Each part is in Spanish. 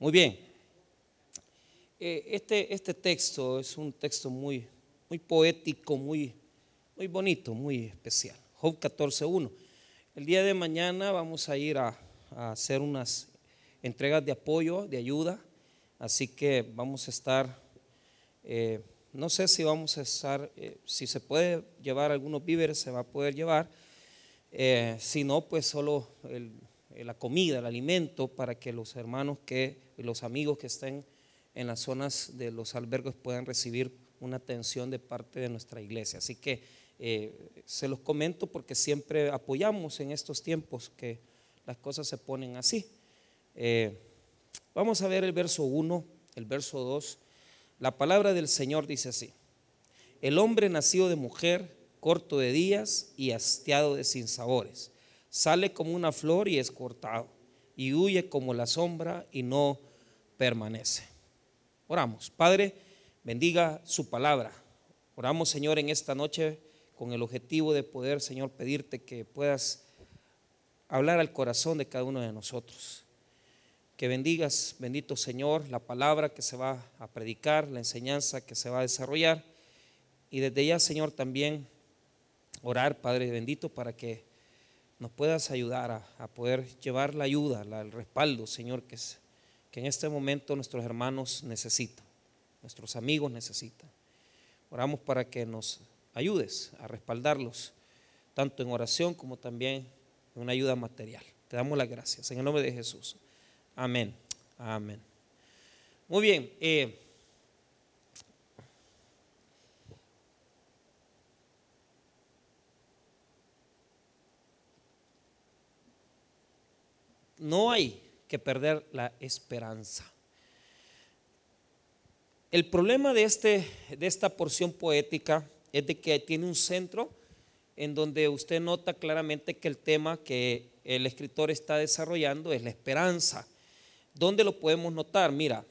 Muy bien. Eh, este, este texto es un texto muy, muy poético, muy, muy bonito, muy especial. Job 14.1. El día de mañana vamos a ir a, hacer unas entregas de apoyo, de ayuda. Así que vamos a estar, eh, no sé si vamos a estar, eh, si se puede llevar algunos víveres, se va a poder llevar. si no, pues solo el, la comida, el alimento, para que los hermanos que, los amigos que estén en las zonas de los albergues puedan recibir una atención de parte de nuestra iglesia. Así que eh, se los comento porque siempre apoyamos en estos tiempos que las cosas se ponen así. Eh, vamos a ver el verso 1, el verso 2. La palabra del Señor dice así. El hombre nacido de mujer, corto de días y hastiado de sinsabores sale como una flor y es cortado, y huye como la sombra y no permanece. Oramos, Padre, bendiga su palabra. Oramos, Señor, en esta noche con el objetivo de poder, Señor, pedirte que puedas hablar al corazón de cada uno de nosotros. Que bendigas, bendito Señor, la palabra que se va a predicar, la enseñanza que se va a desarrollar. Y desde ya, Señor, también orar, Padre bendito, para que nos puedas ayudar a, poder llevar la ayuda, el respaldo, Señor, que, es, que en este momento nuestros hermanos necesitan, nuestros amigos necesitan. Oramos para que nos ayudes a respaldarlos, tanto en oración como también en una ayuda material. Te damos las gracias. En el nombre de Jesús. Amén. Amén. Muy bien. Eh, no hay que perder la esperanza. El problema de, este, de esta porción poética es de que tiene un centro en donde usted nota claramente que el tema que el escritor está desarrollando es la esperanza. ¿Dónde lo podemos notar? Mira,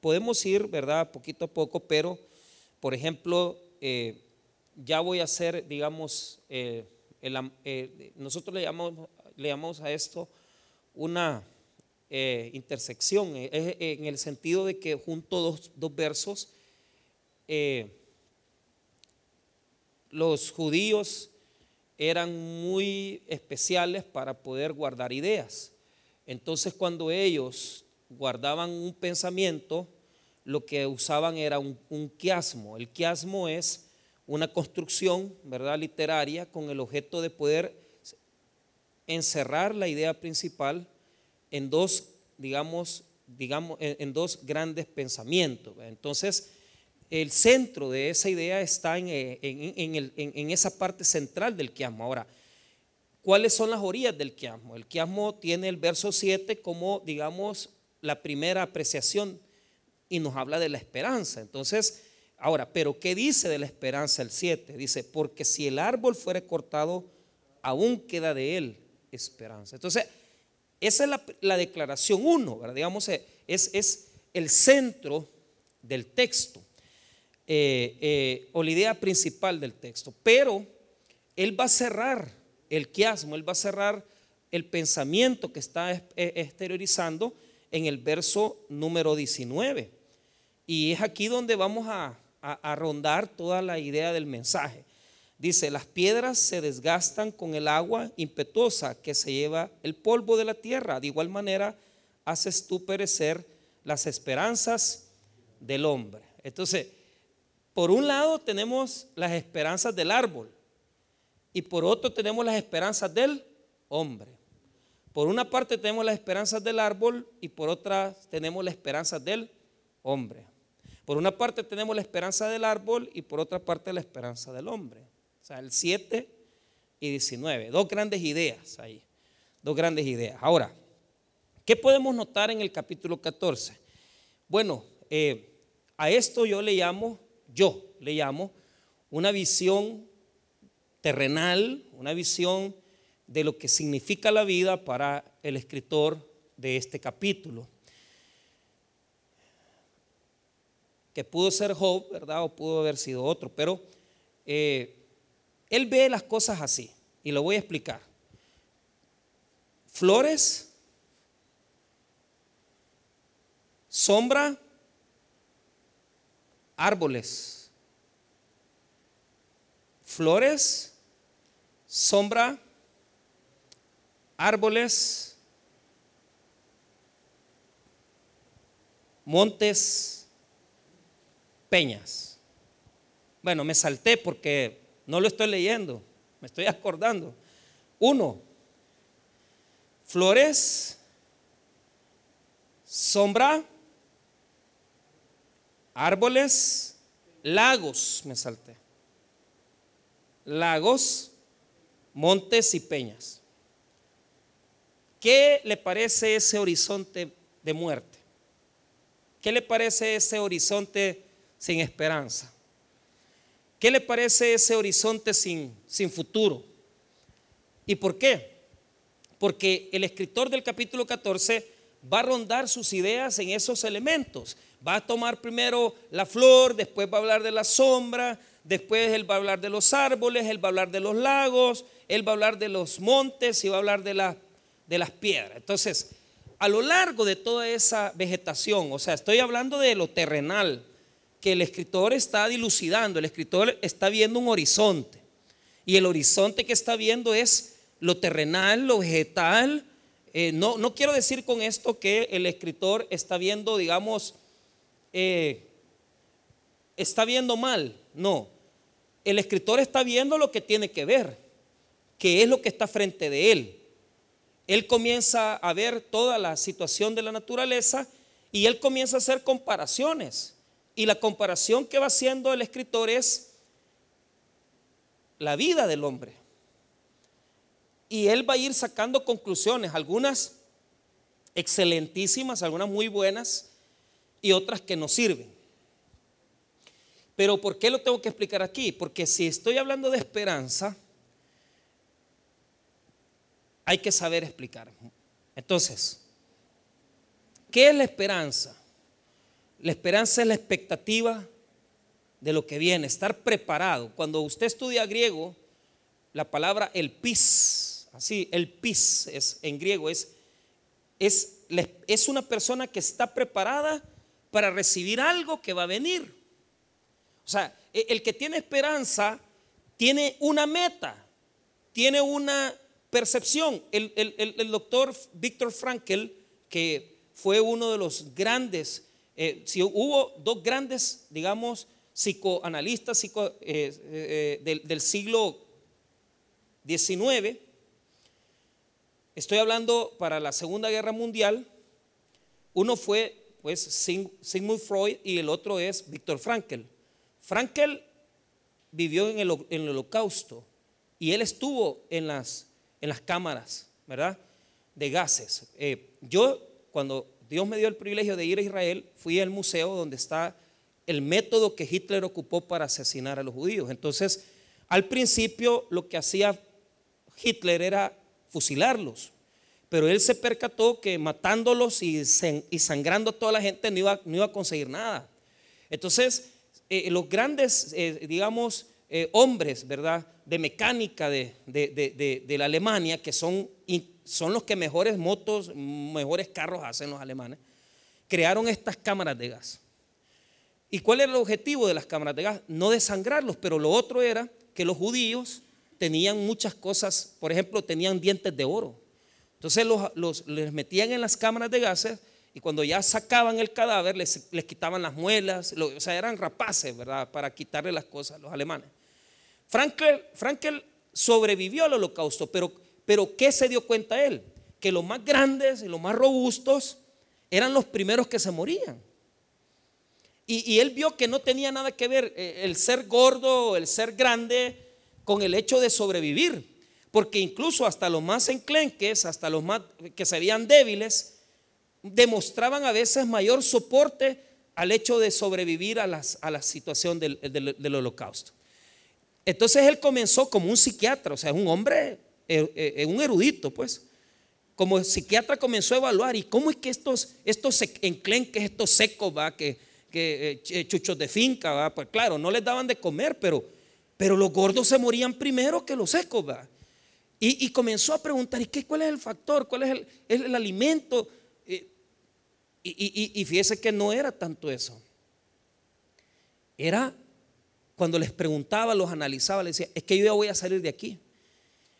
podemos ir, ¿verdad? Poquito a poco, pero, por ejemplo, eh, ya voy a hacer, digamos, eh, eh, nosotros le llamamos, le llamamos a esto una eh, intersección, eh, en el sentido de que junto dos, dos versos, eh, los judíos eran muy especiales para poder guardar ideas. Entonces cuando ellos guardaban un pensamiento, lo que usaban era un, un quiasmo. El quiasmo es una construcción, ¿verdad?, literaria con el objeto de poder encerrar la idea principal en dos, digamos, digamos, en, dos grandes pensamientos. Entonces, el centro de esa idea está eh, en, esa parte central del quiasmo. Ahora, ¿cuáles son las orillas del quiasmo? El quiasmo tiene el verso 7 como, digamos, la primera apreciación y nos habla de la esperanza. Entonces, ahora, ¿pero qué dice de la esperanza el 7? Dice, porque si el árbol fuere cortado, aún queda de él esperanza. Entonces, esa es la, declaración 1, digamos, eh, es, es, el centro del texto eh, eh, o la idea principal del texto. Pero él va a cerrar el quiasmo, él va a cerrar el pensamiento que está exteriorizando en el verso número 19. Y es aquí donde vamos a, a rondar toda la idea del mensaje. Dice, las piedras se desgastan con el agua impetuosa que se lleva el polvo de la tierra. De igual manera, haces tú perecer las esperanzas del hombre. Entonces, por un lado tenemos las esperanzas del árbol y por otro tenemos las esperanzas del hombre. Por una parte tenemos las esperanzas del árbol y por otra tenemos las esperanzas del hombre. Por una parte tenemos la esperanza del árbol y por otra parte la esperanza del hombre. Sea, el 7 y 19. Dos grandes ideas ahí. Dos grandes ideas. Ahora, ¿qué podemos notar en el capítulo 14? Bueno, eh, a esto yo le llamo, yo le llamo una visión terrenal, una visión de lo que significa la vida para el escritor de este capítulo. Que pudo ser Job, ¿verdad? O pudo haber sido otro, pero eh, él ve las cosas así y lo voy a explicar. Flores, sombra, árboles. Flores, sombra, árboles, montes, peñas. Bueno, me salté porque no lo estoy leyendo, me estoy acordando. Uno, flores, sombra, árboles, lagos, me salté. Lagos, montes y peñas. ¿Qué le parece ese horizonte de muerte? ¿Qué le parece ese horizonte sin esperanza? ¿Qué le parece ese horizonte sin, sin futuro? ¿Y por qué? Porque el escritor del capítulo 14 va a rondar sus ideas en esos elementos. Va a tomar primero la flor, después va a hablar de la sombra, después él va a hablar de los árboles, él va a hablar de los lagos, él va a hablar de los montes y va a hablar de, de las piedras. Entonces, a lo largo de toda esa vegetación, o sea, estoy hablando de lo terrenal, que el escritor está dilucidando, el escritor está viendo un horizonte. Y el horizonte que está viendo es lo terrenal, lo vegetal. Eh, no, no, quiero decir con esto que el escritor está viendo, digamos, eh, está viendo mal. No, el escritor está viendo lo que tiene que ver, que es lo que está frente de él. Él comienza a ver toda la situación de la naturaleza y él comienza a hacer comparaciones. Y la comparación que va haciendo el escritor es la vida del hombre. Y él va a ir sacando conclusiones, algunas excelentísimas, algunas muy buenas y otras que no sirven. Pero ¿por qué lo tengo que explicar aquí? Porque si estoy hablando de esperanza, hay que saber explicar. Entonces, ¿qué es la esperanza? La esperanza es la expectativa de lo que viene, estar preparado. Cuando usted estudia griego, la palabra el pis, así, el pis es en griego es es, es una persona que está preparada para recibir algo que va a venir. O sea, e, el que tiene esperanza tiene una meta, tiene una percepción. El, doctor Víctor Frankl, que fue uno de los grandes, eh, si hubo dos grandes, digamos, psicoanalistas eh, eh, del, del, siglo XIX, estoy hablando para la Segunda Guerra Mundial, uno fue pues Sigmund Freud y el otro es Víctor Frankl. Frankl vivió en el, holocausto y él estuvo en las, en las cámaras, ¿verdad? De gases. Yo, cuando Dios me dio el privilegio de ir a Israel, fui al museo donde está el método que Hitler ocupó para asesinar a los judíos. Entonces, al principio lo que hacía Hitler era fusilarlos pero él se percató que matándolos y, sangrando a toda la gente no iba, no iba a conseguir nada. Entonces, eh, los grandes, eh, digamos, eh, hombres, ¿verdad? De mecánica de, de, la Alemania, que son, son los que mejores motos, mejores carros hacen los alemanes, crearon estas cámaras de gas. ¿Y cuál era el objetivo de las cámaras de gas? No desangrarlos, pero lo otro era que los judíos tenían muchas cosas, por ejemplo, tenían dientes de oro. Entonces los, les metían en las cámaras de gases y cuando ya sacaban el cadáver les, quitaban las muelas, o sea, eran rapaces, ¿verdad? Para quitarle las cosas a los alemanes. Frankel, sobrevivió al holocausto, pero, pero ¿qué se dio cuenta él? Que los más grandes y los más robustos eran los primeros que se morían. Y, él vio que no tenía nada que ver eh, el ser gordo, el ser grande, con el hecho de sobrevivir porque incluso hasta los más enclenques, hasta los más que serían débiles, demostraban a veces mayor soporte al hecho de sobrevivir a, la situación del, holocausto. Entonces él comenzó como un psiquiatra, o sea, un hombre, un erudito, pues. Como psiquiatra comenzó a evaluar, ¿y cómo es que estos, estos enclenques, estos secos, va, que, eh, chuchos de finca, va, pues claro, no les daban de comer, pero, pero los gordos se morían primero que los secos, va. Y, comenzó a preguntar, ¿y qué, cuál es el factor? ¿Cuál es el, alimento? Eh, Y, fíjese que no era tanto eso. Era cuando les preguntaba, los analizaba, les decía, es que yo ya voy a salir de aquí.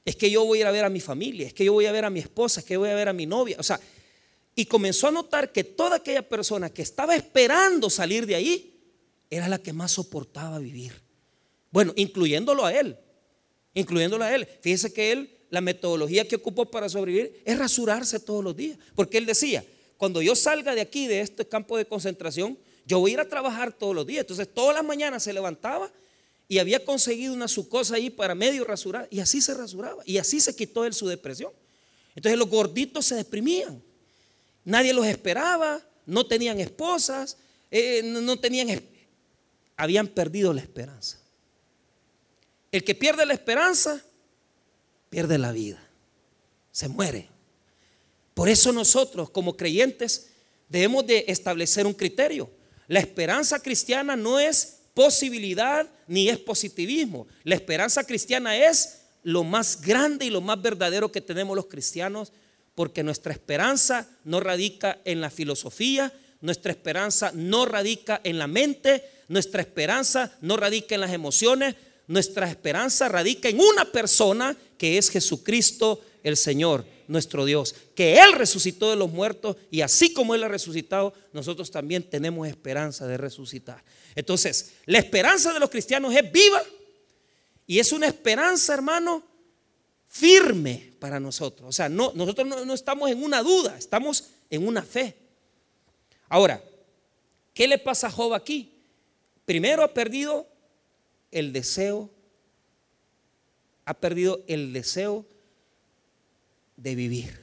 Es que yo voy a ir a ver a mi familia, es que yo voy a ver a mi esposa, es que voy a ver a mi novia. O sea, y comenzó a notar que toda aquella persona que estaba esperando salir de ahí era la que más soportaba vivir. Bueno, incluyéndolo a él, incluyéndolo a él. Fíjese que él, la metodología que ocupó para sobrevivir es rasurarse todos los días. Porque él decía, cuando yo salga de aquí, de este campo de concentración, yo voy a ir a trabajar todos los días. Entonces, todas las mañanas se levantaba y había conseguido una su cosa ahí para medio rasurar. Y así se rasuraba. Y así se quitó él su depresión. Entonces, los gorditos se deprimían. Nadie los esperaba. No tenían esposas. Eh, no tenían. Habían perdido la esperanza. El que pierde la esperanza, pierde la vida. Se muere. Por eso nosotros como creyentes debemos de establecer un criterio. La esperanza cristiana no es posibilidad ni es positivismo. La esperanza cristiana es lo más grande y lo más verdadero que tenemos los cristianos porque nuestra esperanza no radica en la filosofía, nuestra esperanza no radica en la mente, nuestra esperanza no radica en las emociones, nuestra esperanza radica en una persona que es Jesucristo el Señor nuestro Dios, que Él resucitó de los muertos y así como Él ha resucitado, nosotros también tenemos esperanza de resucitar. Entonces, la esperanza de los cristianos es viva y es una esperanza, hermano, firme para nosotros. O sea, no, nosotros no, no estamos en una duda, estamos en una fe. Ahora, ¿qué le pasa a Job aquí? Primero ha perdido el deseo, ha perdido el deseo de vivir.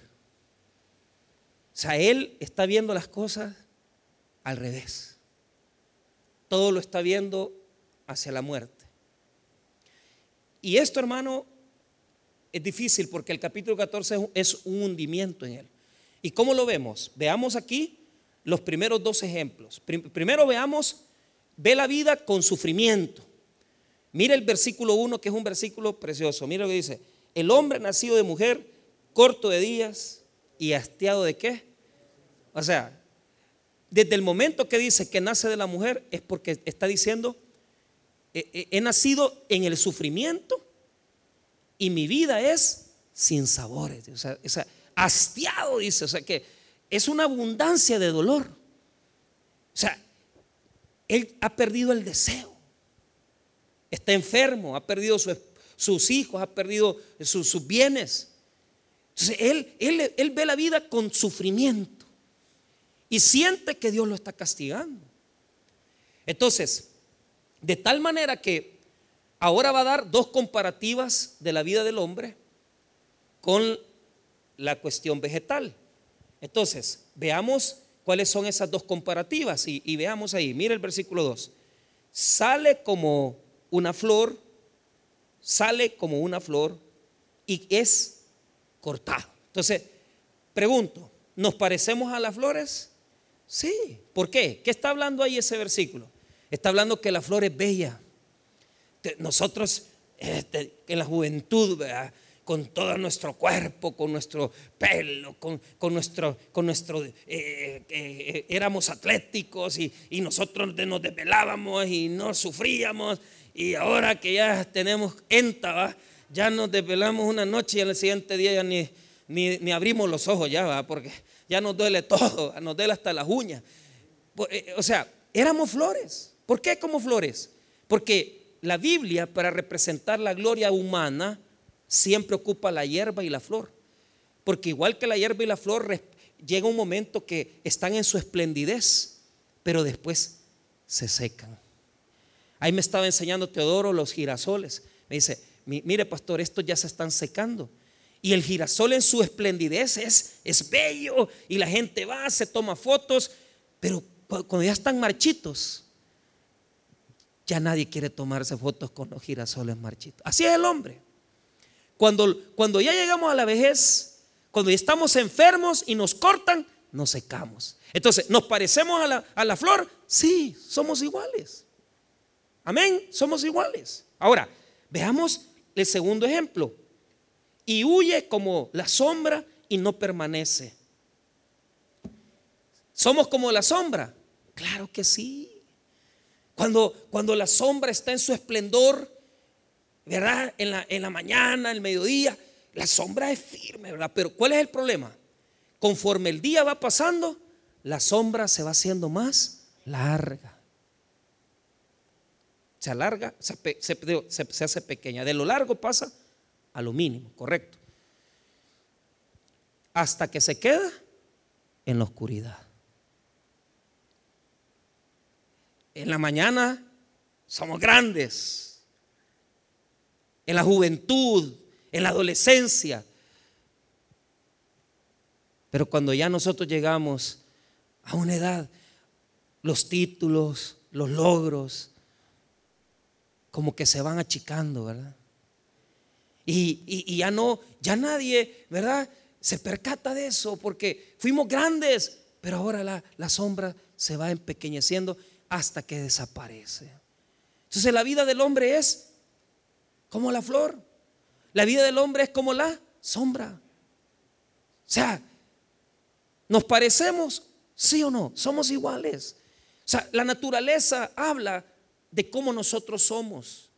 O sea, él está viendo las cosas al revés. Todo lo está viendo hacia la muerte. Y esto, hermano, es difícil porque el capítulo 14 es un hundimiento en él. ¿Y cómo lo vemos? Veamos aquí los primeros dos ejemplos. Primero veamos, ve la vida con sufrimiento. Mira el versículo 1, que es un versículo precioso. Mira lo que dice. El hombre nacido de mujer corto de días y hastiado de qué. O sea, desde el momento que dice que nace de la mujer es porque está diciendo, he, nacido en el sufrimiento y mi vida es sin sabores. O sea, hastiado dice, o sea que es una abundancia de dolor. O sea, él ha perdido el deseo. Está enfermo, ha perdido sus hijos, ha perdido sus bienes. Entonces él, él, ve la vida con sufrimiento y siente que Dios lo está castigando. Entonces, de tal manera que ahora va a dar dos comparativas de la vida del hombre con la cuestión vegetal. Entonces, veamos cuáles son esas dos comparativas y, y veamos ahí. Mira el versículo 2. Sale como una flor, sale como una flor y es cortado. Entonces, pregunto, ¿nos parecemos a las flores? Sí. ¿Por qué? ¿Qué está hablando ahí ese versículo? Está hablando que la flor es bella. Nosotros este, en la juventud, con todo nuestro cuerpo, con nuestro pelo, con, nuestro, con nuestro eh, eh, éramos atléticos y, nosotros nos desvelábamos y no sufríamos. Y ahora que ya tenemos enta, ya nos desvelamos una noche y al siguiente día ya ni, ni, abrimos los ojos ya, ¿va? porque ya nos duele todo, nos duele hasta las uñas. Eh, o sea, éramos flores. ¿Por qué como flores? Porque la Biblia, para representar la gloria humana, siempre ocupa la hierba y la flor. Porque igual que la hierba y la flor, llega un momento que están en su esplendidez, pero después se secan. Ahí me estaba enseñando Teodoro los girasoles. Me dice, mire pastor, estos ya se están secando. Y el girasol en su esplendidez es, es bello y la gente va, se toma fotos, pero cuando ya están marchitos, ya nadie quiere tomarse fotos con los girasoles marchitos. Así es el hombre. Cuando, cuando ya llegamos a la vejez, cuando ya estamos enfermos y nos cortan, nos secamos. Entonces, ¿nos parecemos a la, a la flor? Sí, somos iguales. Amén, somos iguales. Ahora, veamos el segundo ejemplo. Y huye como la sombra y no permanece. ¿Somos como la sombra? Claro que sí. Cuando, cuando la sombra está en su esplendor, ¿verdad? En la, en la mañana, el mediodía, la sombra es firme, ¿verdad? Pero ¿cuál es el problema? Conforme el día va pasando, la sombra se va haciendo más larga. Se alarga, se, se, hace pequeña. De lo largo pasa a lo mínimo, correcto. Hasta que se queda en la oscuridad. En la mañana somos grandes. En la juventud, en la adolescencia. Pero cuando ya nosotros llegamos a una edad, los títulos, los logros, como que se van achicando, ¿verdad? Y, ya no, ya nadie, ¿verdad? Se percata de eso porque fuimos grandes, pero ahora la, la sombra se va empequeñeciendo hasta que desaparece. Entonces la vida del hombre es como la flor. La vida del hombre es como la sombra. O sea, ¿nos parecemos? ¿Sí o no? Somos iguales. O sea, la naturaleza habla de cómo nosotros somos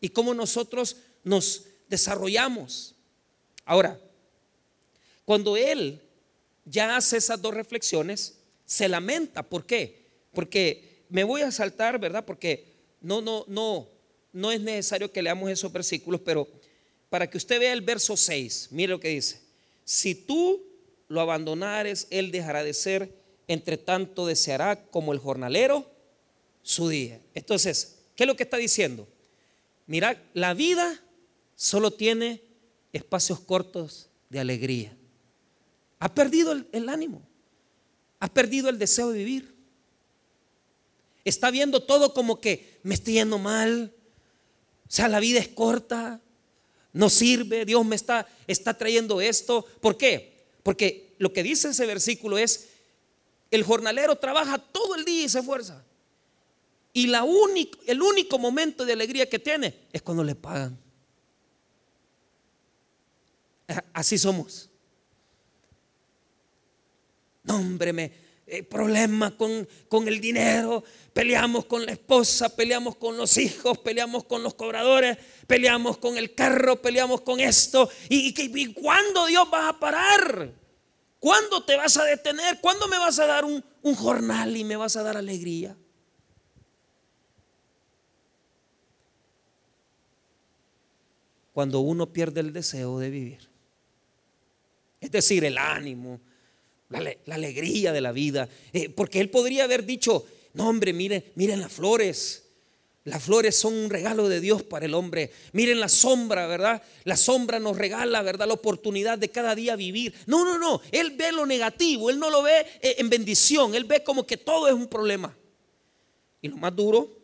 y cómo nosotros nos desarrollamos. Ahora, cuando él ya hace esas dos reflexiones, se lamenta. ¿Por qué? Porque me voy a saltar, ¿verdad? Porque no, no, no, no es necesario que leamos esos versículos, pero para que usted vea el verso 6, mire lo que dice. Si tú lo abandonares, él dejará de ser, entre tanto deseará como el jornalero su día. Entonces, ¿qué es lo que está diciendo? Mira, la vida solo tiene espacios cortos de alegría. Ha perdido el, el ánimo, ha perdido el deseo de vivir. Está viendo todo como que me estoy yendo mal, o sea, la vida es corta, no sirve, Dios me está, está trayendo esto. ¿Por qué? Porque lo que dice ese versículo es, el jornalero trabaja todo el día y se esfuerza. Y el único momento de alegría que tiene es cuando le pagan. Así somos. No, me, eh, problemas con, con, el dinero, peleamos con la esposa, peleamos con los hijos, peleamos con los cobradores, peleamos con el carro, peleamos con esto. ¿Y, y, cuándo Dios va a parar? ¿Cuándo te vas a detener? ¿Cuándo me vas a dar un, un jornal y me vas a dar alegría? Cuando uno pierde el deseo de vivir. Es decir, el ánimo, la, alegría de la vida. Eh, porque él podría haber dicho, no hombre, miren, miren las flores. Las flores son un regalo de Dios para el hombre. Miren la sombra, ¿verdad? La sombra nos regala, ¿verdad? La oportunidad de cada día vivir. No, no, no. Él ve lo negativo. Él no lo ve eh, en bendición. Él ve como que todo es un problema. Y lo más duro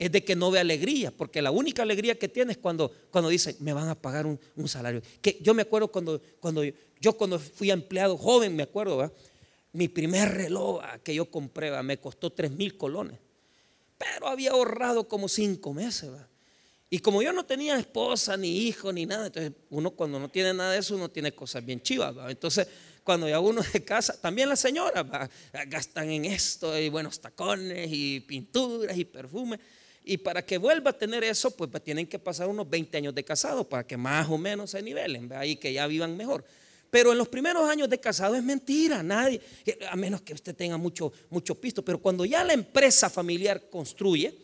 es de que no ve alegría, porque la única alegría que tiene es cuando, cuando dice, me van a pagar un, salario. Que yo me acuerdo cuando, cuando yo cuando fui empleado joven, me acuerdo, mi primer reloj que yo compré me costó tres mil colones, pero había ahorrado como cinco meses. Y como yo no tenía esposa, ni hijo, ni nada, entonces uno cuando no tiene nada de eso, uno tiene cosas bien chivas. Entonces, cuando ya uno se casa, también las señoras gastan en esto, y buenos tacones, y pinturas, y perfumes. Y para que vuelva a tener eso, pues, pues tienen que pasar unos 20 años de casado para que más o menos se nivelen, ahí que ya vivan mejor. Pero en los primeros años de casado es mentira, nadie, a menos que usted tenga mucho, mucho pisto. Pero cuando ya la empresa familiar construye,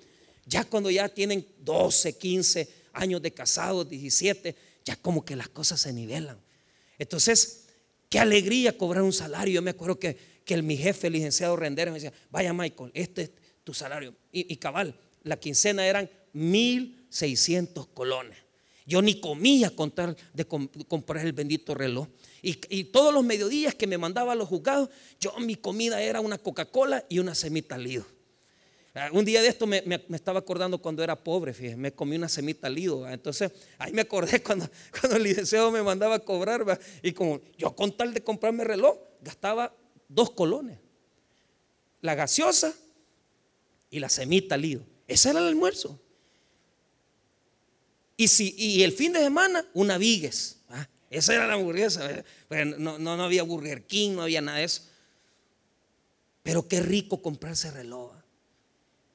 ya cuando ya tienen 12, 15 años de casado, 17, ya como que las cosas se nivelan. Entonces, qué alegría cobrar un salario. Yo me acuerdo que, que mi jefe, el licenciado Rendero, me decía, vaya Michael, este es tu salario. y cabal, la quincena eran 1.600 colones. Yo ni comía con tal de comprar el bendito reloj. Y, todos los mediodías que me mandaba a los juzgados, yo mi comida era una Coca-Cola y una semita lido. Ah, un día de esto me, estaba acordando cuando era pobre, fíjese, me comí una semita lido. Entonces ahí me acordé cuando, el licenciado me mandaba a cobrar. Y como yo con tal de comprarme reloj, gastaba dos colones. La gaseosa y la semita lido. Ese era el almuerzo. Y, si, y el fin de semana, una vigues. esa era la hamburguesa. no, no, había Burger King, no había nada de eso. Pero qué rico comprarse reloj.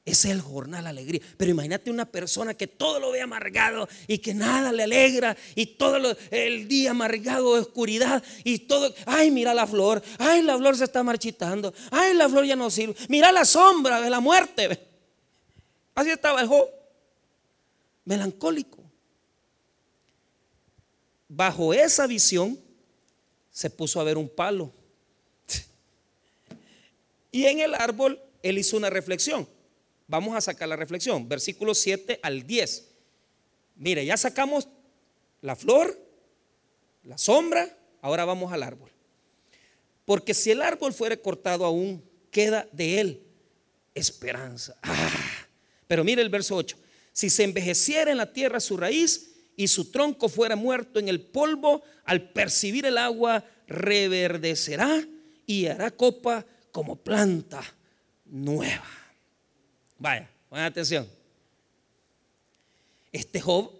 Ese es el jornal alegría. Pero imagínate una persona que todo lo ve amargado y que nada le alegra y todo el día amargado oscuridad y todo. Ay, mira la flor. Ay, la flor se está marchitando. Ay, la flor ya no sirve. Mira la sombra de la muerte. Así estaba Job. Melancólico. Bajo esa visión se puso a ver un palo. Y en el árbol él hizo una reflexión. Vamos a sacar la reflexión, versículo 7 al 10. Mire, ya sacamos la flor, la sombra, ahora vamos al árbol. Porque si el árbol fuera cortado aún, queda de él esperanza. Ah, pero mire el verso 8. Si se envejeciera en la tierra su raíz y su tronco fuera muerto en el polvo, al percibir el agua reverdecerá y hará copa como planta nueva. Vaya, pongan atención. Este Job,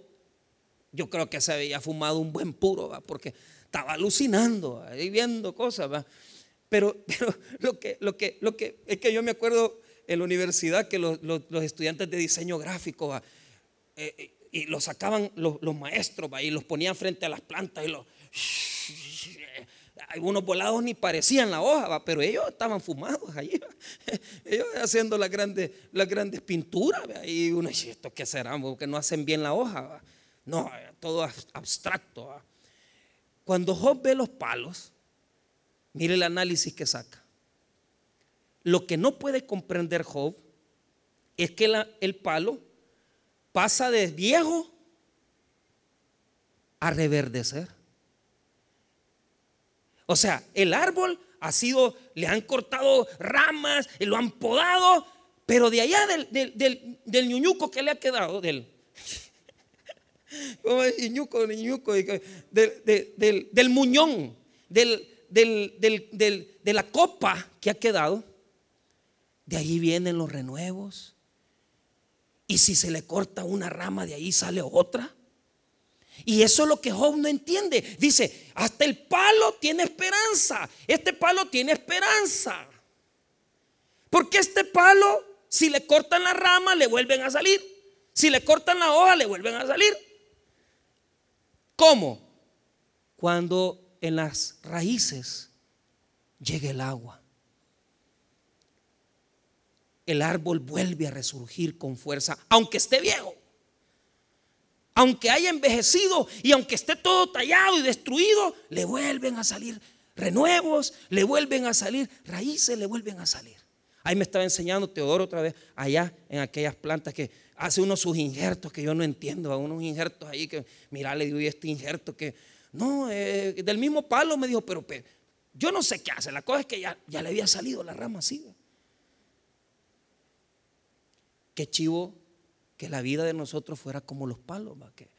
yo creo que se había fumado un buen puro, ¿va? porque estaba alucinando, ahí viendo cosas, ¿va? Pero, pero lo, que, lo, que, lo que es que yo me acuerdo en la universidad que los, estudiantes de diseño gráfico eh, eh, y los sacaban los, maestros ¿va? y los ponían frente a las plantas y los algunos volados ni parecían la hoja, pero ellos estaban fumados allí, ellos haciendo las grandes, las grandes pinturas, y uno dice, ¿esto qué será? Porque no hacen bien la hoja, no, todo abstracto. Cuando Job ve los palos, mire el análisis que saca. Lo que no puede comprender Job es que el palo pasa de viejo a reverdecer. O sea, el árbol ha sido, le han cortado ramas, lo han podado, pero de allá del, del, ñuñuco que le ha quedado, del, ñuñuco, ñuñuco, del, del muñón, del, de la copa que ha quedado, de ahí vienen los renuevos. Y si se le corta una rama, de ahí sale otra. Y eso es lo que Job no entiende. Dice, hasta el palo tiene esperanza. Este palo tiene esperanza. Porque este palo, si le cortan la rama, le vuelven a salir. Si le cortan la hoja, le vuelven a salir. ¿Cómo? Cuando en las raíces llegue el agua. El árbol vuelve a resurgir con fuerza, aunque esté viejo aunque haya envejecido y aunque esté todo tallado y destruido, le vuelven a salir renuevos, le vuelven a salir raíces, le vuelven a salir. Ahí me estaba enseñando Teodoro otra vez, allá en aquellas plantas que hace unos sus injertos que yo no entiendo, unos injertos ahí que, mira, le digo, este injerto que, no, eh, del mismo palo me dijo, pero, yo no sé qué hace, la cosa es que ya, ya le había salido la rama así. Qué chivo que la vida de nosotros fuera como los palos, que,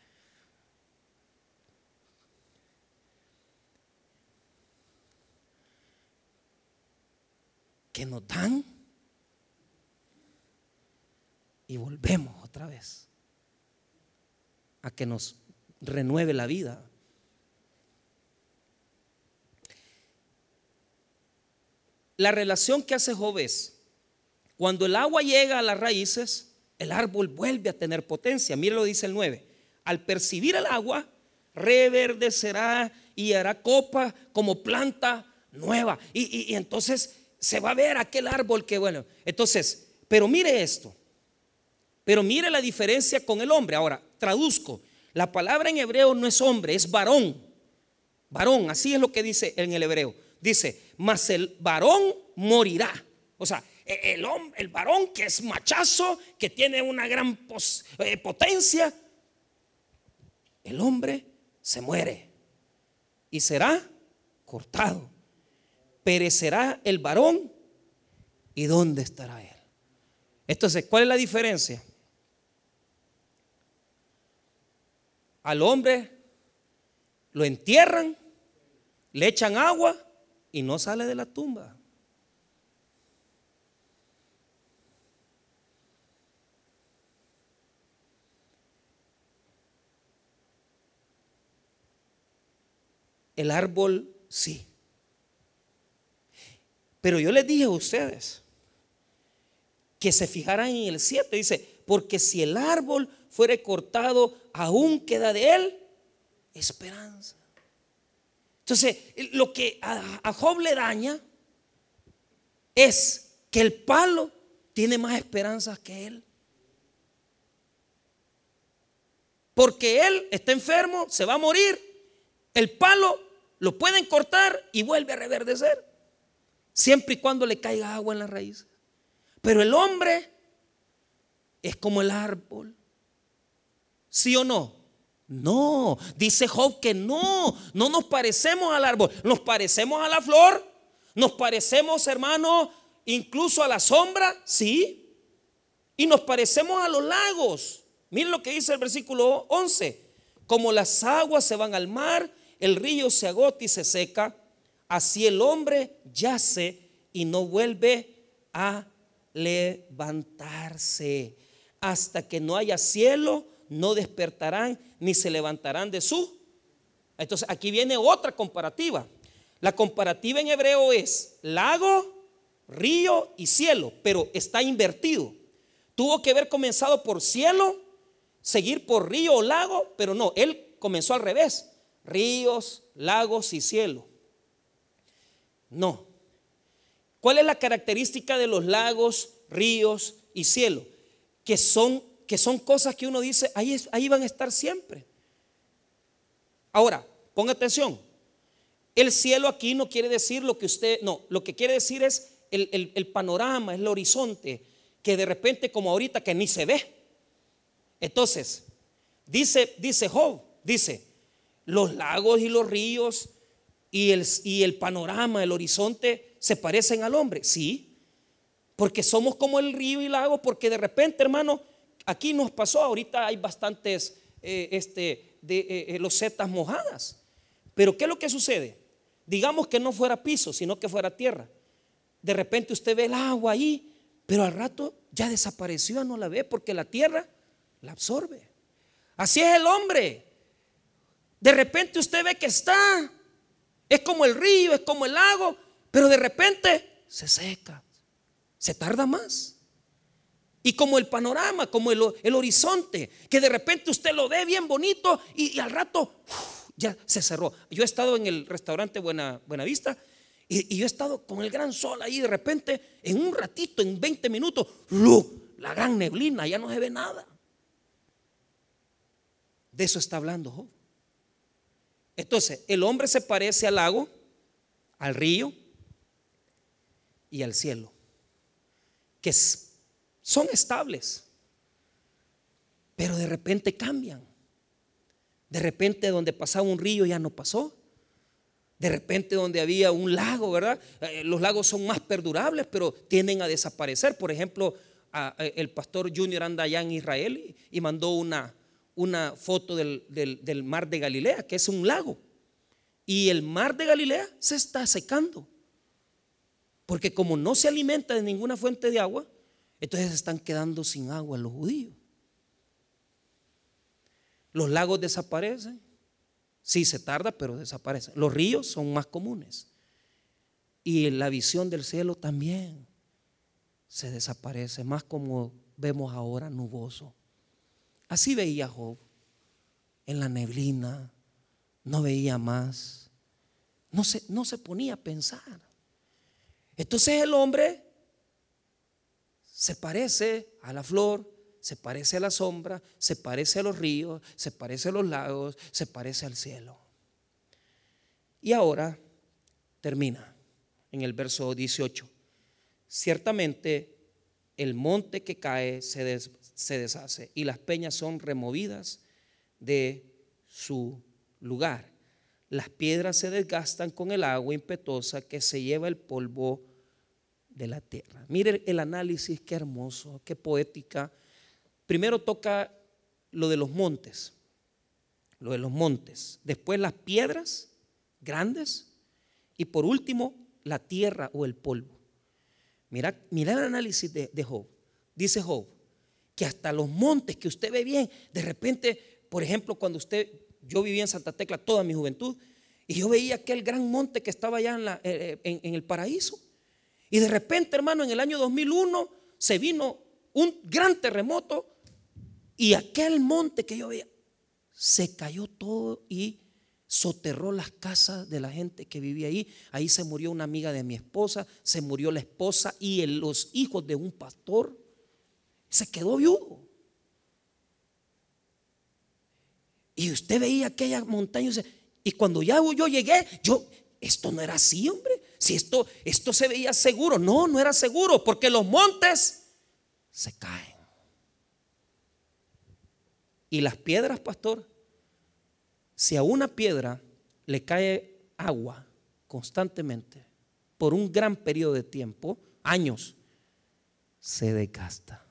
que nos dan y volvemos otra vez a que nos renueve la vida. La relación que hace Job es, cuando el agua llega a las raíces, el árbol vuelve a tener potencia. Mire lo dice el 9. Al percibir el agua, reverdecerá y hará copa como planta nueva. Y, entonces se va a ver aquel árbol que, bueno, entonces, pero mire esto. Pero mire la diferencia con el hombre. Ahora, traduzco. La palabra en hebreo no es hombre, es varón. Varón, así es lo que dice en el hebreo. Dice, mas el varón morirá. O sea, e, el, el varón que es machazo, que tiene una gran eh, potencia, el hombre se muere y será cortado. Perecerá el varón y ¿dónde estará él? Entonces, ¿cuál es la diferencia? Al hombre lo entierran, le echan agua y no sale de la tumba. El árbol sí. Pero yo les dije a ustedes que se fijaran en el 7. Dice, porque si el árbol fuere cortado, aún queda de él esperanza. Entonces, lo que a Job le daña es que el palo tiene más esperanzas que él. Porque él está enfermo, se va a morir. El palo lo pueden cortar y vuelve a reverdecer. Siempre y cuando le caiga agua en la raíz. Pero el hombre es como el árbol. ¿Sí o no? No, dice Job que no, no nos parecemos al árbol, nos parecemos a la flor, nos parecemos, hermano, incluso a la sombra, sí, y nos parecemos a los lagos. Miren lo que dice el versículo 11, como las aguas se van al mar, el río se agota y se seca, así el hombre yace y no vuelve a levantarse. Hasta que no haya cielo, no despertarán ni se levantarán de su. Entonces aquí viene otra comparativa. La comparativa en hebreo es lago, río y cielo, pero está invertido. Tuvo que haber comenzado por cielo, seguir por río o lago, pero no, él comenzó al revés. Ríos, lagos y cielo. No, ¿Cuál es la característica de los lagos, ríos y cielo? Que son, que son cosas que uno dice, ahí, ahí van a estar siempre. Ahora, ponga atención. El cielo aquí no quiere decir lo que usted, no, lo que quiere decir es el, el panorama, es el horizonte, que de repente como ahorita que ni se ve. Entonces, dice, dice Job, dice, los lagos y los ríos y el, y el panorama, el horizonte, se parecen al hombre? Sí, porque somos como el río y lago, porque de repente, hermano, aquí nos pasó, ahorita hay bastantes eh, este, de eh, eh, los setas mojadas. Pero ¿qué es lo que sucede? Digamos que no fuera piso, sino que fuera tierra. De repente usted ve el agua ahí, pero al rato ya desapareció, no la ve porque la tierra la absorbe. Así es el hombre. De repente usted ve que está. Es como el río, es como el lago, pero de repente se seca, se tarda más. Y como el panorama, como el, horizonte, que de repente usted lo ve bien bonito y, al rato ya se cerró. Yo he estado en el restaurante Buena, Buenavista y, y, yo he estado con el gran sol ahí de repente, en un ratito, en 20 minutos, la gran neblina, ya no se ve nada. De eso está hablando Job. Entonces, el hombre se parece al lago, al río, y al cielo, que son estables, pero de repente cambian. De repente donde pasaba un río ya no pasó. De repente donde había un lago, ¿verdad? Eh, los lagos son más perdurables, pero tienden a desaparecer. Por ejemplo, el pastor Junior anda allá en Israel y, mandó una, una foto del, del mar de Galilea, que es un lago. Y el mar de Galilea se está secando. Porque como no se alimenta de ninguna fuente de agua, entonces están quedando sin agua los judíos. Los lagos desaparecen. Sí, se tarda, pero desaparecen. Los ríos son más comunes. Y la visión del cielo también se desaparece, más como vemos ahora nuboso. Así veía Job en la neblina, no veía más, no se, no se ponía a pensar. Entonces el hombre se parece a la flor, se parece a la sombra, se parece a los ríos, se parece a los lagos, se parece al cielo. Y ahora termina en el verso 18. Ciertamente el monte que cae se, deshace y las peñas son removidas de su lugar. Las piedras se desgastan con el agua impetuosa que se lleva el polvo de la tierra. Mire el análisis, qué hermoso, qué poética. Primero toca lo de los montes, lo de los montes. Después las piedras grandes y por último la tierra o el polvo. Mira, mira el análisis de, de Job. Dice Job que hasta los montes que usted ve bien, de repente, por ejemplo, cuando usted yo vivía en Santa Tecla toda mi juventud y yo veía aquel gran monte que estaba allá en, eh, eh, el paraíso. Y de repente, hermano, en el año 2001 se vino un gran terremoto y aquel monte que yo veía se cayó todo y soterró las casas de la gente que vivía ahí. Ahí se murió una amiga de mi esposa, se murió la esposa y los hijos de un pastor. Se quedó viudo. Y usted veía aquella montaña y cuando ya yo llegué, yo, esto no era así, hombre. Si esto, esto se veía seguro, no, no era seguro, porque los montes se caen. Y las piedras, pastor, si a una piedra le cae agua constantemente por un gran periodo de tiempo, años, se desgasta.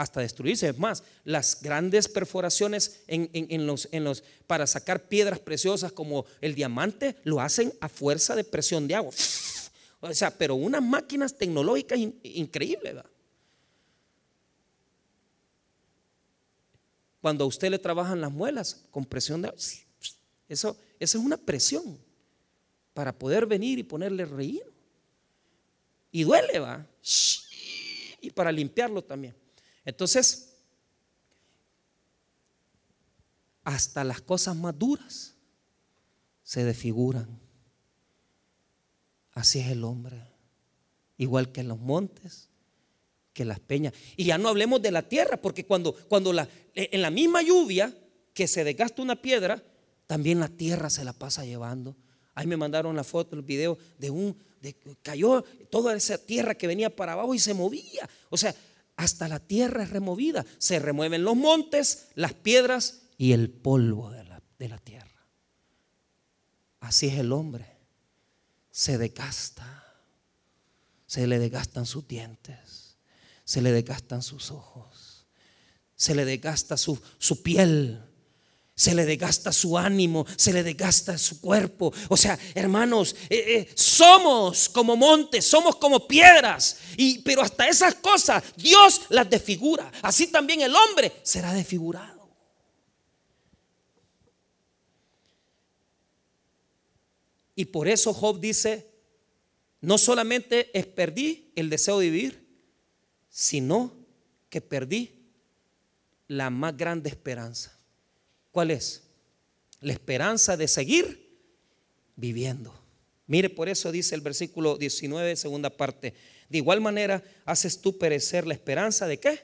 Hasta destruirse. Es más, las grandes perforaciones en, los, en los, para sacar piedras preciosas como el diamante lo hacen a fuerza de presión de agua. O sea, pero unas máquinas tecnológicas increíbles. ¿verdad? Cuando a usted le trabajan las muelas con presión de eso, eso es una presión para poder venir y ponerle relleno. Y duele, va. Y para limpiarlo también. Entonces, hasta las cosas más duras se desfiguran. Así es el hombre. Igual que en los montes, que las peñas. Y ya no hablemos de la tierra, porque cuando, cuando la, en la misma lluvia que se desgasta una piedra, también la tierra se la pasa llevando. Ahí me mandaron la foto, el video de un, de, cayó toda esa tierra que venía para abajo y se movía. O sea, hasta la tierra es removida. Se remueven los montes, las piedras y el polvo de la, de la tierra. Así es el hombre. Se desgasta. Se le desgastan sus dientes se le desgastan sus ojos, se le desgasta su, su piel, se le desgasta su ánimo, se le desgasta su cuerpo. O sea, hermanos, eh, eh, somos como montes, somos como piedras. Y, pero hasta esas cosas Dios las desfigura. Así también el hombre será desfigurado. Y por eso Job dice, no solamente es perdí el deseo de vivir, sino que perdí la más grande esperanza. ¿Cuál es? La esperanza de seguir viviendo. Mire, por eso dice el versículo 19, segunda parte. De igual manera, haces tú perecer la esperanza de qué?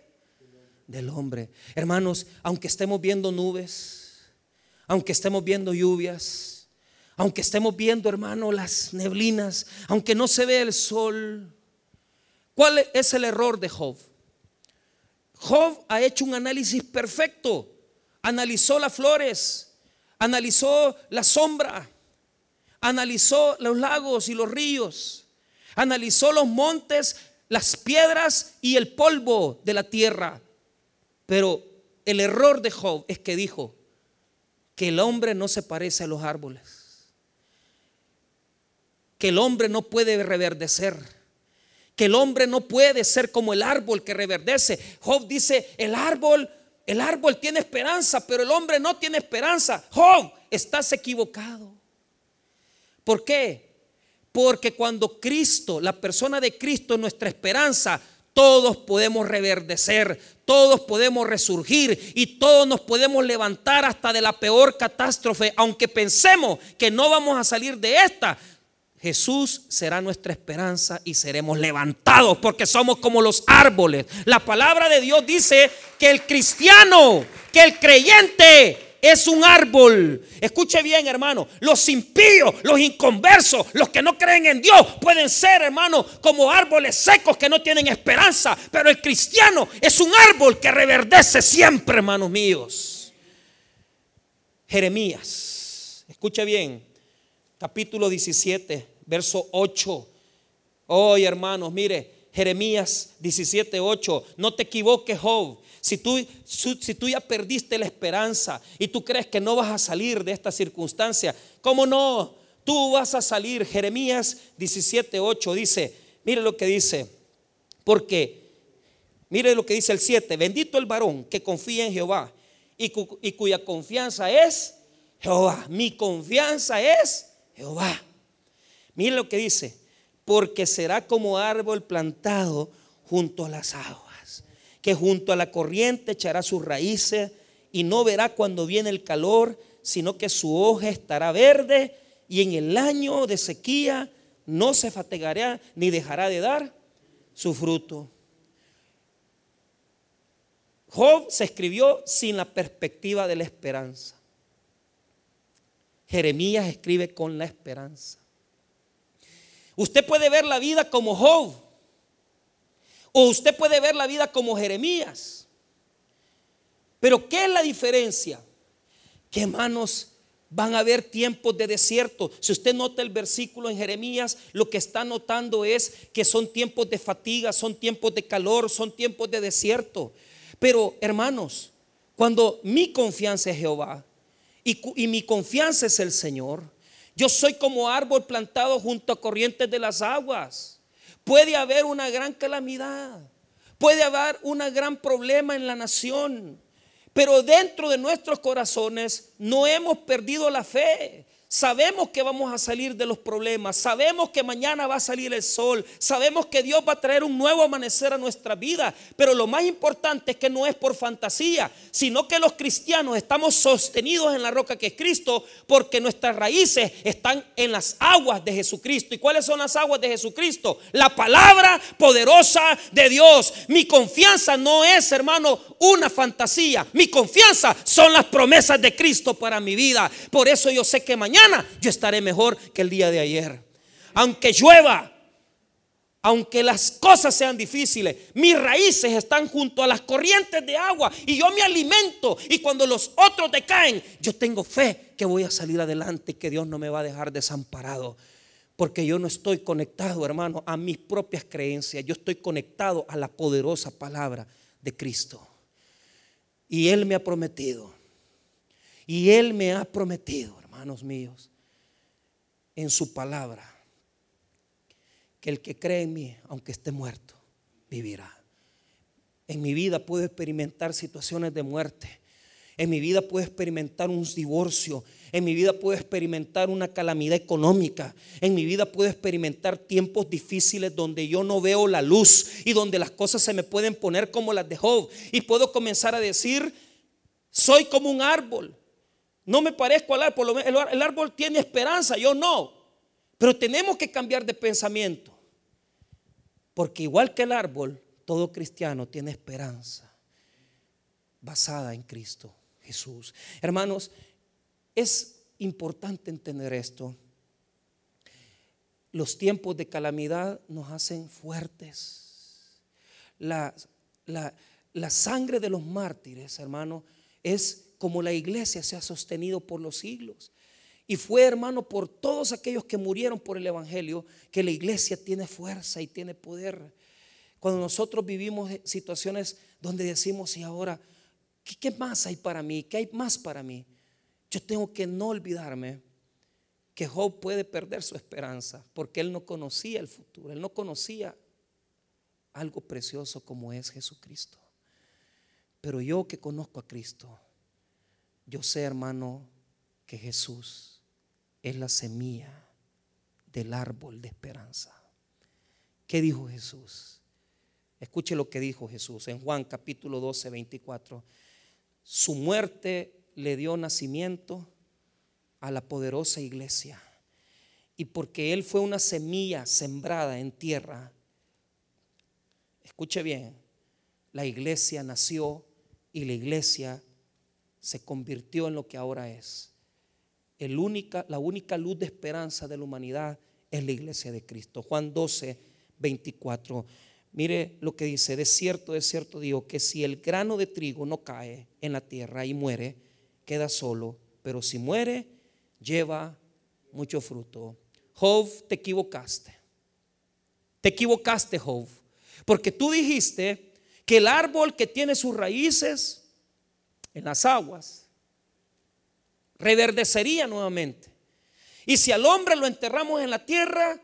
Del hombre. Hermanos, aunque estemos viendo nubes, aunque estemos viendo lluvias, aunque estemos viendo, hermano, las neblinas, aunque no se ve el sol, ¿Cuál es el error de Job? Job ha hecho un análisis perfecto. Analizó las flores, analizó la sombra, analizó los lagos y los ríos, analizó los montes, las piedras y el polvo de la tierra. Pero el error de Job es que dijo que el hombre no se parece a los árboles, que el hombre no puede reverdecer que el hombre no puede ser como el árbol que reverdece. Job dice, el árbol, el árbol tiene esperanza, pero el hombre no tiene esperanza. Job, estás equivocado. ¿Por qué? Porque cuando Cristo, la persona de Cristo es nuestra esperanza, todos podemos reverdecer, todos podemos resurgir y todos nos podemos levantar hasta de la peor catástrofe, aunque pensemos que no vamos a salir de esta. Jesús será nuestra esperanza y seremos levantados porque somos como los árboles. La palabra de Dios dice que el cristiano, que el creyente es un árbol. Escuche bien, hermano. Los impíos, los inconversos, los que no creen en Dios, pueden ser, hermano, como árboles secos que no tienen esperanza. Pero el cristiano es un árbol que reverdece siempre, hermanos míos. Jeremías, escuche bien, capítulo 17, verso 8. Hoy, hermanos, mire, Jeremías 17, 8. No te equivoques, Job. Si tú, si tú ya perdiste la esperanza y tú crees que no vas a salir de esta circunstancia, ¿cómo no? Tú vas a salir. Jeremías 17, 8 dice, mire lo que dice, porque, mire lo que dice el 7, bendito el varón que confía en Jehová y, y cuya confianza es Jehová. Mi confianza es Jehová. Mire lo que dice, porque será como árbol plantado junto a las aguas, que junto a la corriente echará sus raíces y no verá cuando viene el calor, sino que su hoja estará verde y en el año de sequía no se fatigará ni dejará de dar su fruto. Job se escribió sin la perspectiva de la esperanza. Jeremías escribe con la esperanza. Usted puede ver la vida como Job. O usted puede ver la vida como Jeremías. Pero ¿qué es la diferencia? Que hermanos, van a haber tiempos de desierto. Si usted nota el versículo en Jeremías, lo que está notando es que son tiempos de fatiga, son tiempos de calor, son tiempos de desierto. Pero hermanos, cuando mi confianza es Jehová y, mi confianza es el Señor, yo soy como árbol plantado junto a corrientes de las aguas. Puede haber una gran calamidad, puede haber un gran problema en la nación, pero dentro de nuestros corazones no hemos perdido la fe. Sabemos que vamos a salir de los problemas, sabemos que mañana va a salir el sol, sabemos que Dios va a traer un nuevo amanecer a nuestra vida, pero lo más importante es que no es por fantasía, sino que los cristianos estamos sostenidos en la roca que es Cristo, porque nuestras raíces están en las aguas de Jesucristo. ¿Y cuáles son las aguas de Jesucristo? La palabra poderosa de Dios. Mi confianza no es, hermano, una fantasía, mi confianza son las promesas de Cristo para mi vida. Por eso yo sé que mañana yo estaré mejor que el día de ayer. Aunque llueva, aunque las cosas sean difíciles, mis raíces están junto a las corrientes de agua y yo me alimento. Y cuando los otros decaen, yo tengo fe que voy a salir adelante y que Dios no me va a dejar desamparado. Porque yo no estoy conectado, hermano, a mis propias creencias. Yo estoy conectado a la poderosa palabra de Cristo. Y Él me ha prometido. Y Él me ha prometido, míos, en su palabra, que el que cree en mí, aunque esté muerto, vivirá. En mi vida puedo experimentar situaciones de muerte. En mi vida puedo experimentar un divorcio. En mi vida puedo experimentar una calamidad económica. En mi vida puedo experimentar tiempos difíciles donde yo no veo la luz y donde las cosas se me pueden poner como las de Job. Y puedo comenzar a decir, soy como un árbol no me parezco al árbol, el árbol tiene esperanza, yo no. Pero tenemos que cambiar de pensamiento. Porque igual que el árbol, todo cristiano tiene esperanza basada en Cristo Jesús. Hermanos, es importante entender esto. Los tiempos de calamidad nos hacen fuertes. La, la sangre de los mártires, hermano, es como la iglesia se ha sostenido por los siglos. Y fue, hermano, por todos aquellos que murieron por el Evangelio, que la iglesia tiene fuerza y tiene poder. Cuando nosotros vivimos situaciones donde decimos, y ahora, ¿qué, más hay para mí? ¿Qué hay más para mí? Yo tengo que no olvidarme que Job puede perder su esperanza, porque él no conocía el futuro, él no conocía algo precioso como es Jesucristo. Pero yo que conozco a Cristo, yo sé, hermano, que Jesús es la semilla del árbol de esperanza. ¿Qué dijo Jesús? Escuche lo que dijo Jesús en Juan capítulo 12, 24. Su muerte le dio nacimiento a la poderosa iglesia. Y porque Él fue una semilla sembrada en tierra, escuche bien, la iglesia nació y la iglesia se convirtió en lo que ahora es. La única luz de esperanza de la humanidad es la iglesia de Cristo. Juan 12, 24. Mire lo que dice, de cierto, de cierto digo, que si el grano de trigo no cae en la tierra y muere, queda solo, pero si muere, lleva mucho fruto. Job, te equivocaste. Te equivocaste, Job, porque tú dijiste que el árbol que tiene sus raíces en las aguas, reverdecería nuevamente. Y si al hombre lo enterramos en la tierra,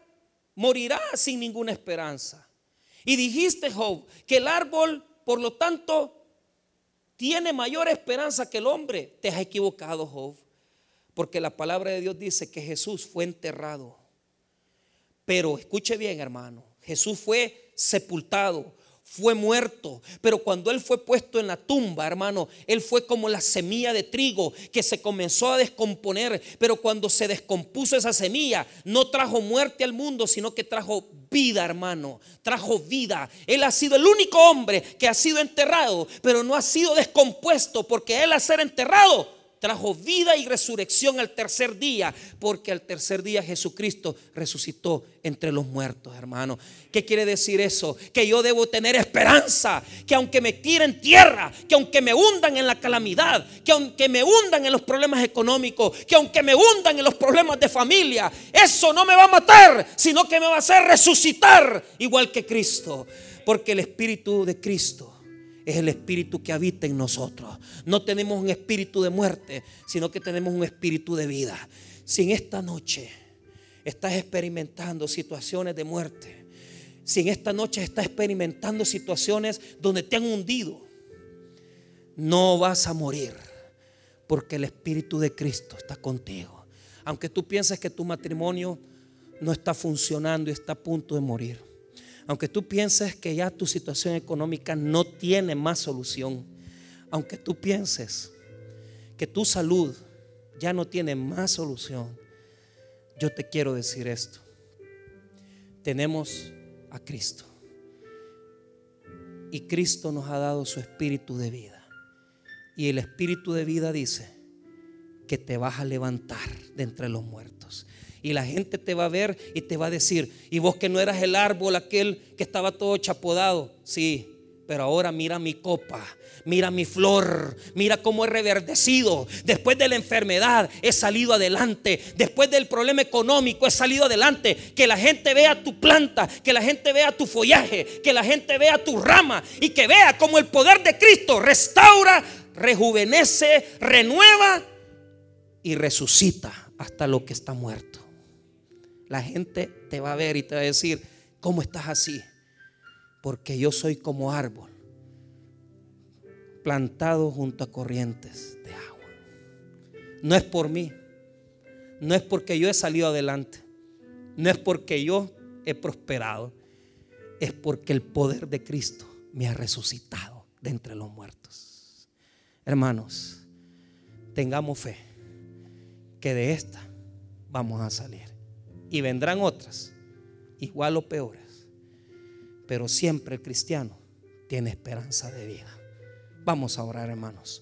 morirá sin ninguna esperanza. Y dijiste, Job, que el árbol, por lo tanto, tiene mayor esperanza que el hombre. Te has equivocado, Job, porque la palabra de Dios dice que Jesús fue enterrado Pero escuche bien, hermano, Jesús fue sepultado, fue muerto, pero cuando él fue puesto en la tumba, hermano, él fue como la semilla de trigo que se comenzó a descomponer, pero cuando se descompuso esa semilla, no trajo muerte al mundo, sino que trajo vida, hermano, trajo vida. Él ha sido el único hombre que ha sido enterrado, pero no ha sido descompuesto, porque él a ser enterrado trajo vida y resurrección al tercer día, porque al tercer día Jesucristo resucitó entre los muertos, hermano. ¿Qué quiere decir eso? Que yo debo tener esperanza, que aunque me tiren tierra, que aunque me hundan en la calamidad, que aunque me hundan en los problemas económicos, que aunque me hundan en los problemas de familia, eso no me va a matar, sino que me va a hacer resucitar igual que Cristo, porque el Espíritu de Cristo es el espíritu que habita en nosotros. No tenemos un espíritu de muerte, sino que tenemos un espíritu de vida. Si en esta noche estás experimentando situaciones de muerte, si en esta noche estás experimentando situaciones donde te han hundido, no vas a morir, porque el espíritu de Cristo está contigo. Aunque tú pienses que tu matrimonio no está funcionando y está a punto de morir aunque tú pienses que ya tu situación económica no tiene más solución, aunque tú pienses que tu salud ya no tiene más solución, yo te quiero decir esto. Tenemos a Cristo. Y Cristo nos ha dado su espíritu de vida. Y el espíritu de vida dice que te vas a levantar de entre los muertos. Y la gente te va a ver y te va a decir, y vos que no eras el árbol aquel que estaba todo chapodado, sí, pero ahora mira mi copa, mira mi flor, mira cómo he reverdecido. Después de la enfermedad he salido adelante. Después del problema económico he salido adelante. Que la gente vea tu planta, que la gente vea tu follaje, que la gente vea tu rama y que vea cómo el poder de Cristo restaura, rejuvenece, renueva y resucita hasta lo que está muerto la gente te va a ver y te va a decir, ¿cómo estás así? Porque yo soy como árbol plantado junto a corrientes de agua. No es por mí, no es porque yo he salido adelante, no es porque yo he prosperado, es porque el poder de Cristo me ha resucitado de entre los muertos. Hermanos, tengamos fe que de esta vamos a salir y vendrán otras, igual o peores. Pero siempre el cristiano tiene esperanza de vida. Vamos a orar, hermanos.